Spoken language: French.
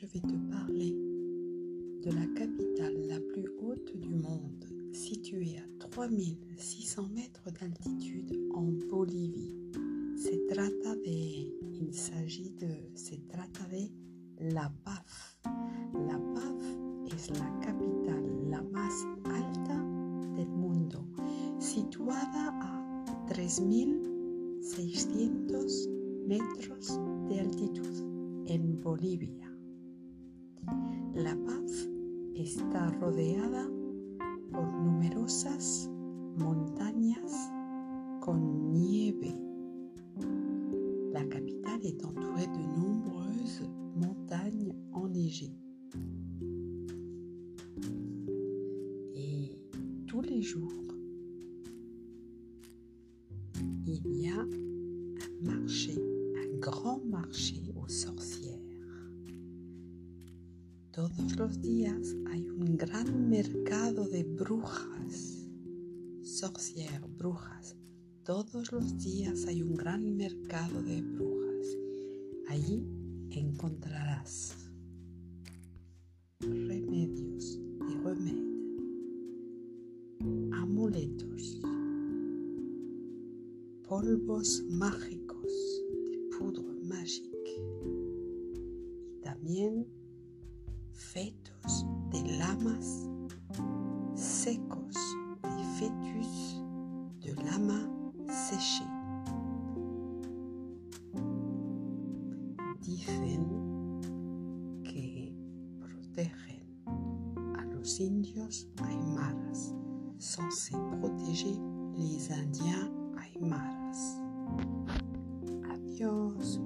je vais te parler de la capitale la plus haute du monde, située à 3600 mètres d'altitude en Bolivie. Il s'agit de, La Paz. La Paz es la capital la más alta del mundo, situada a 3600 metros de altitud en Bolivia. La Paz está rodeada por numerosas montañas con nieve. La capitale est entourée de nombreuses montagnes enneigées. Et tous les jours, il y a un marché, un grand marché aux sorcières. Todos los días hay un gran mercado de brujas, sorcières, brujas. Todos los días hay un gran mercado de brujas. Allí encontrarás remedios y remedios, amuletos, polvos mágicos de poudre mágica y también fetos de lamas secos, des fœtus de lama séchés. Dicen que protegen a los indios aymaras, censés protéger les Indiens aymaras. Adiós.